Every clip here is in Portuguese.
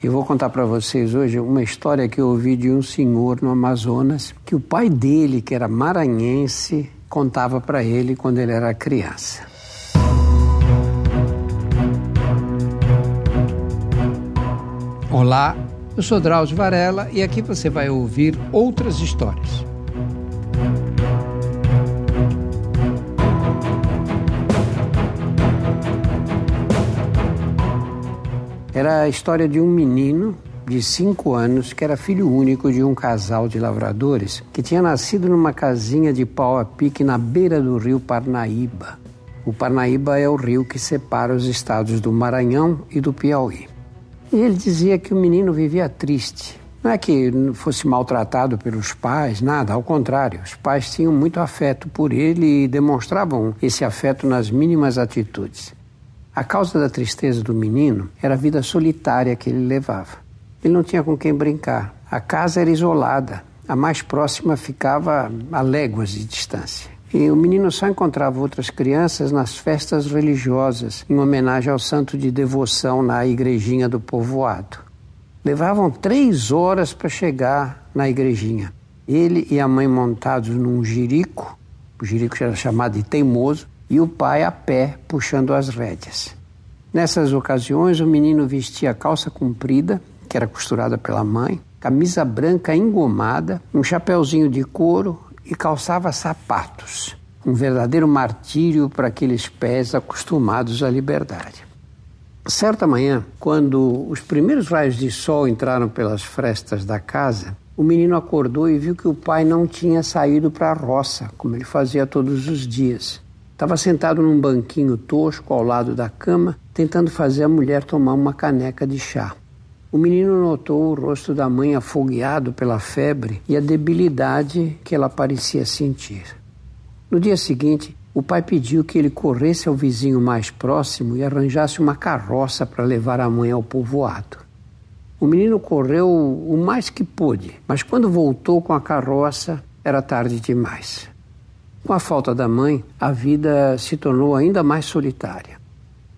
Eu vou contar para vocês hoje uma história que eu ouvi de um senhor no Amazonas que o pai dele, que era maranhense, contava para ele quando ele era criança. Olá, eu sou Drauzio Varela e aqui você vai ouvir outras histórias. Era a história de um menino de cinco anos que era filho único de um casal de lavradores que tinha nascido numa casinha de pau a pique na beira do rio Parnaíba. O Parnaíba é o rio que separa os estados do Maranhão e do Piauí. E ele dizia que o menino vivia triste. Não é que fosse maltratado pelos pais, nada, ao contrário. Os pais tinham muito afeto por ele e demonstravam esse afeto nas mínimas atitudes. A causa da tristeza do menino era a vida solitária que ele levava. Ele não tinha com quem brincar. A casa era isolada. A mais próxima ficava a léguas de distância. E o menino só encontrava outras crianças nas festas religiosas, em homenagem ao santo de devoção na igrejinha do povoado. Levavam três horas para chegar na igrejinha. Ele e a mãe montados num jirico, o jirico era chamado de teimoso, e o pai a pé puxando as rédeas. Nessas ocasiões, o menino vestia calça comprida, que era costurada pela mãe, camisa branca engomada, um chapéuzinho de couro e calçava sapatos. Um verdadeiro martírio para aqueles pés acostumados à liberdade. Certa manhã, quando os primeiros raios de sol entraram pelas frestas da casa, o menino acordou e viu que o pai não tinha saído para a roça, como ele fazia todos os dias. Estava sentado num banquinho tosco ao lado da cama, tentando fazer a mulher tomar uma caneca de chá. O menino notou o rosto da mãe afogueado pela febre e a debilidade que ela parecia sentir. No dia seguinte, o pai pediu que ele corresse ao vizinho mais próximo e arranjasse uma carroça para levar a mãe ao povoado. O menino correu o mais que pôde, mas quando voltou com a carroça, era tarde demais. Com a falta da mãe, a vida se tornou ainda mais solitária.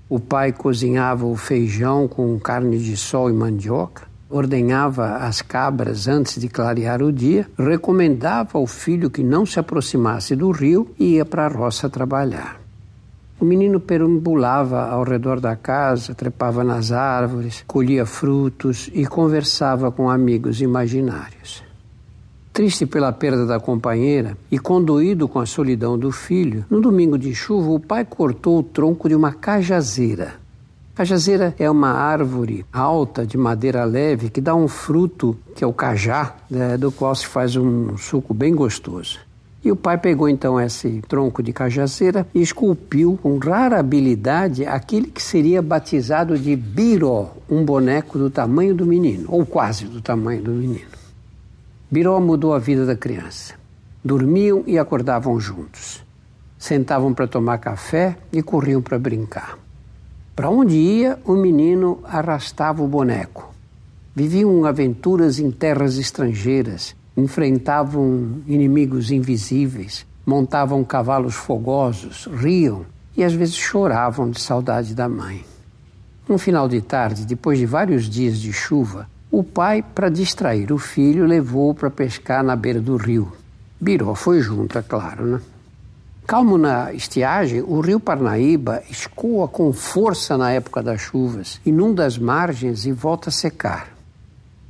O pai cozinhava o feijão com carne de sol e mandioca, ordenhava as cabras antes de clarear o dia, recomendava ao filho que não se aproximasse do rio e ia para a roça trabalhar. O menino perambulava ao redor da casa, trepava nas árvores, colhia frutos e conversava com amigos imaginários. Triste pela perda da companheira e condoído com a solidão do filho, no domingo de chuva, o pai cortou o tronco de uma cajazeira. Cajazeira é uma árvore alta de madeira leve que dá um fruto, que é o cajá, né, do qual se faz um suco bem gostoso. E o pai pegou então esse tronco de cajazeira e esculpiu com rara habilidade aquele que seria batizado de Biró, um boneco do tamanho do menino, ou quase do tamanho do menino. Biró mudou a vida da criança. Dormiam e acordavam juntos. Sentavam para tomar café e corriam para brincar. Para onde ia, o menino arrastava o boneco. Viviam aventuras em terras estrangeiras, enfrentavam inimigos invisíveis, montavam cavalos fogosos, riam e às vezes choravam de saudade da mãe. Um final de tarde, depois de vários dias de chuva, o pai, para distrair o filho, levou-o para pescar na beira do rio. Biró foi junto, é claro, né? Calmo na estiagem, o rio Parnaíba escoa com força na época das chuvas, inunda as margens e volta a secar.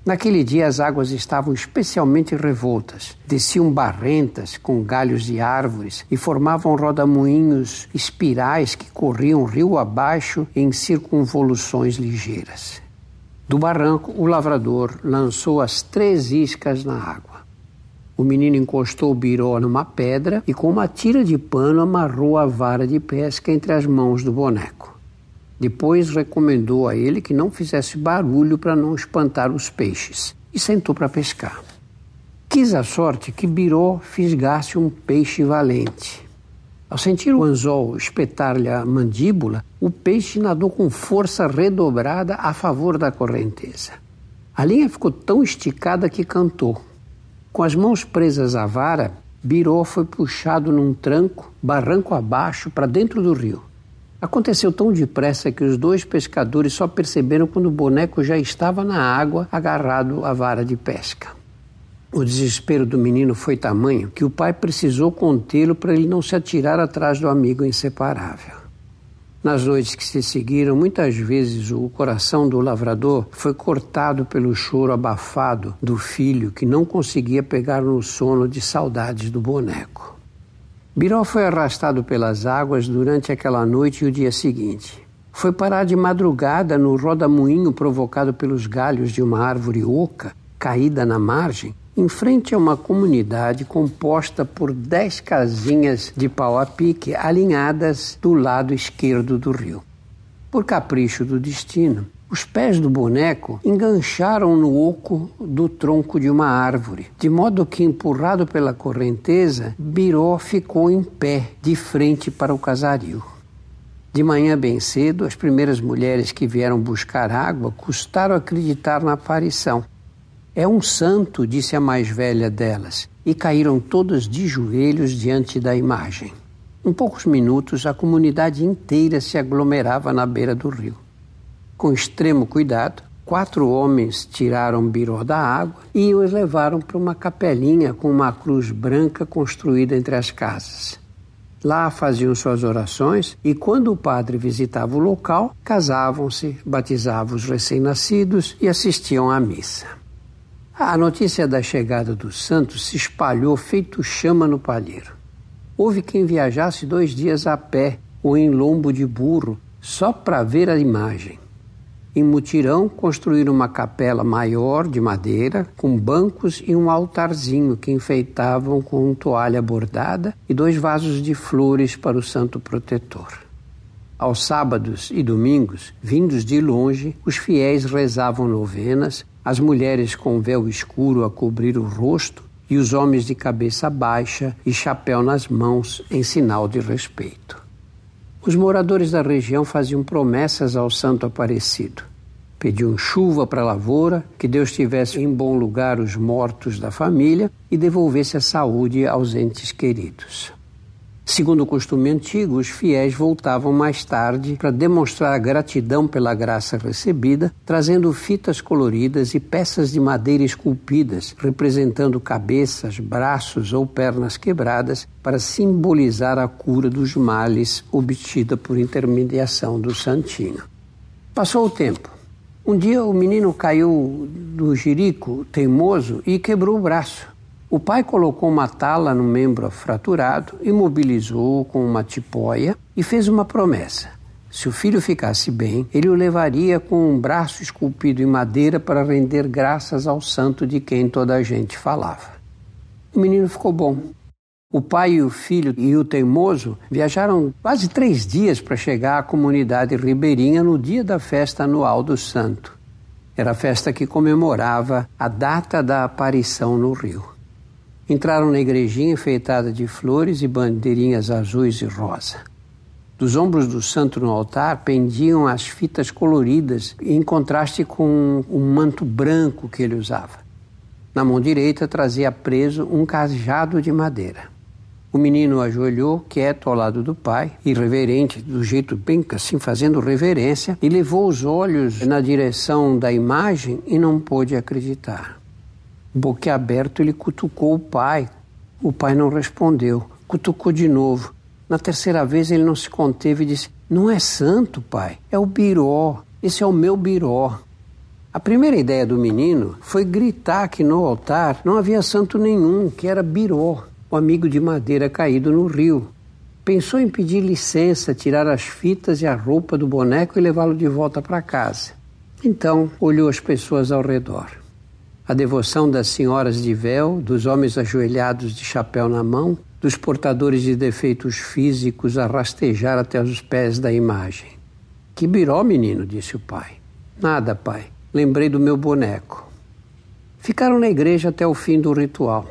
Naquele dia as águas estavam especialmente revoltas, desciam barrentas com galhos de árvores e formavam rodamuinhos espirais que corriam rio abaixo em circunvoluções ligeiras. Do barranco, o lavrador lançou as três iscas na água. O menino encostou o biró numa pedra e, com uma tira de pano, amarrou a vara de pesca entre as mãos do boneco. Depois recomendou a ele que não fizesse barulho para não espantar os peixes e sentou para pescar. Quis a sorte que Biró fisgasse um peixe valente. Ao sentir o anzol espetar-lhe a mandíbula, o peixe nadou com força redobrada a favor da correnteza. A linha ficou tão esticada que cantou. Com as mãos presas à vara, Biró foi puxado num tranco, barranco abaixo, para dentro do rio. Aconteceu tão depressa que os dois pescadores só perceberam quando o boneco já estava na água, agarrado à vara de pesca. O desespero do menino foi tamanho que o pai precisou contê-lo para ele não se atirar atrás do amigo inseparável. Nas noites que se seguiram, muitas vezes o coração do lavrador foi cortado pelo choro abafado do filho que não conseguia pegar no sono de saudades do boneco. Biró foi arrastado pelas águas durante aquela noite e o dia seguinte. Foi parar de madrugada no rodamuinho provocado pelos galhos de uma árvore oca caída na margem, em frente a uma comunidade composta por dez casinhas de pau a pique alinhadas do lado esquerdo do rio. Por capricho do destino, os pés do boneco engancharam no oco do tronco de uma árvore, de modo que, empurrado pela correnteza, Biró ficou em pé, de frente para o casario. De manhã bem cedo, as primeiras mulheres que vieram buscar água custaram acreditar na aparição. É um santo, disse a mais velha delas, e caíram todas de joelhos diante da imagem. Em poucos minutos, a comunidade inteira se aglomerava na beira do rio. Com extremo cuidado, quatro homens tiraram Biró da água e os levaram para uma capelinha com uma cruz branca construída entre as casas. Lá faziam suas orações e, quando o padre visitava o local, casavam-se, batizavam os recém-nascidos e assistiam à missa. A notícia da chegada dos santos se espalhou feito chama no palheiro. Houve quem viajasse dois dias a pé ou em lombo de burro só para ver a imagem. Em mutirão, construíram uma capela maior de madeira, com bancos e um altarzinho que enfeitavam com toalha bordada e dois vasos de flores para o santo protetor. Aos sábados e domingos, vindos de longe, os fiéis rezavam novenas, as mulheres com véu escuro a cobrir o rosto e os homens de cabeça baixa e chapéu nas mãos em sinal de respeito. Os moradores da região faziam promessas ao Santo Aparecido. Pediam chuva para a lavoura, que Deus tivesse em bom lugar os mortos da família e devolvesse a saúde aos entes queridos. Segundo o costume antigo, os fiéis voltavam mais tarde para demonstrar gratidão pela graça recebida, trazendo fitas coloridas e peças de madeira esculpidas, representando cabeças, braços ou pernas quebradas, para simbolizar a cura dos males obtida por intermediação do santinho. Passou o tempo. Um dia o menino caiu do jirico teimoso e quebrou o braço. O pai colocou uma tala no membro fraturado, imobilizou-o com uma tipóia e fez uma promessa. Se o filho ficasse bem, ele o levaria com um braço esculpido em madeira para render graças ao santo de quem toda a gente falava. O menino ficou bom. O pai e o filho e o teimoso viajaram quase três dias para chegar à comunidade ribeirinha no dia da festa anual do santo. Era a festa que comemorava a data da aparição no rio. Entraram na igrejinha enfeitada de flores e bandeirinhas azuis e rosa. Dos ombros do santo no altar pendiam as fitas coloridas em contraste com o manto branco que ele usava. Na mão direita trazia preso um cajado de madeira. O menino ajoelhou quieto ao lado do pai, irreverente, do jeito bem assim, fazendo reverência, e levou os olhos na direção da imagem e não pôde acreditar. Boquiaberto, ele cutucou o pai. O pai não respondeu. Cutucou de novo. Na terceira vez, ele não se conteve e disse: Não é santo, pai, é o biró. Esse é o meu biró. A primeira ideia do menino foi gritar que no altar não havia santo nenhum, que era biró, o amigo de madeira caído no rio. Pensou em pedir licença, tirar as fitas e a roupa do boneco e levá-lo de volta para casa. Então olhou as pessoas ao redor a devoção das senhoras de véu, dos homens ajoelhados de chapéu na mão, dos portadores de defeitos físicos a rastejar até os pés da imagem. Que biró, menino, disse o pai. Nada, pai. Lembrei do meu boneco. Ficaram na igreja até o fim do ritual.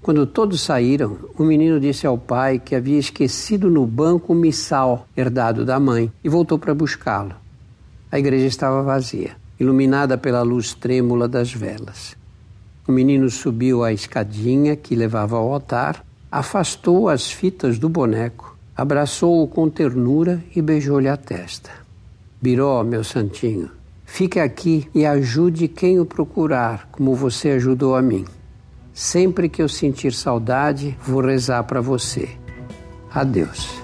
Quando todos saíram, o menino disse ao pai que havia esquecido no banco o missal herdado da mãe e voltou para buscá-lo. A igreja estava vazia iluminada pela luz trêmula das velas. O menino subiu a escadinha que levava ao altar, afastou as fitas do boneco abraçou-o com ternura e beijou-lhe a testa. Biró, meu santinho, fique aqui e ajude quem o procurar, como você ajudou a mim. Sempre que eu sentir saudade, vou rezar para você. Adeus.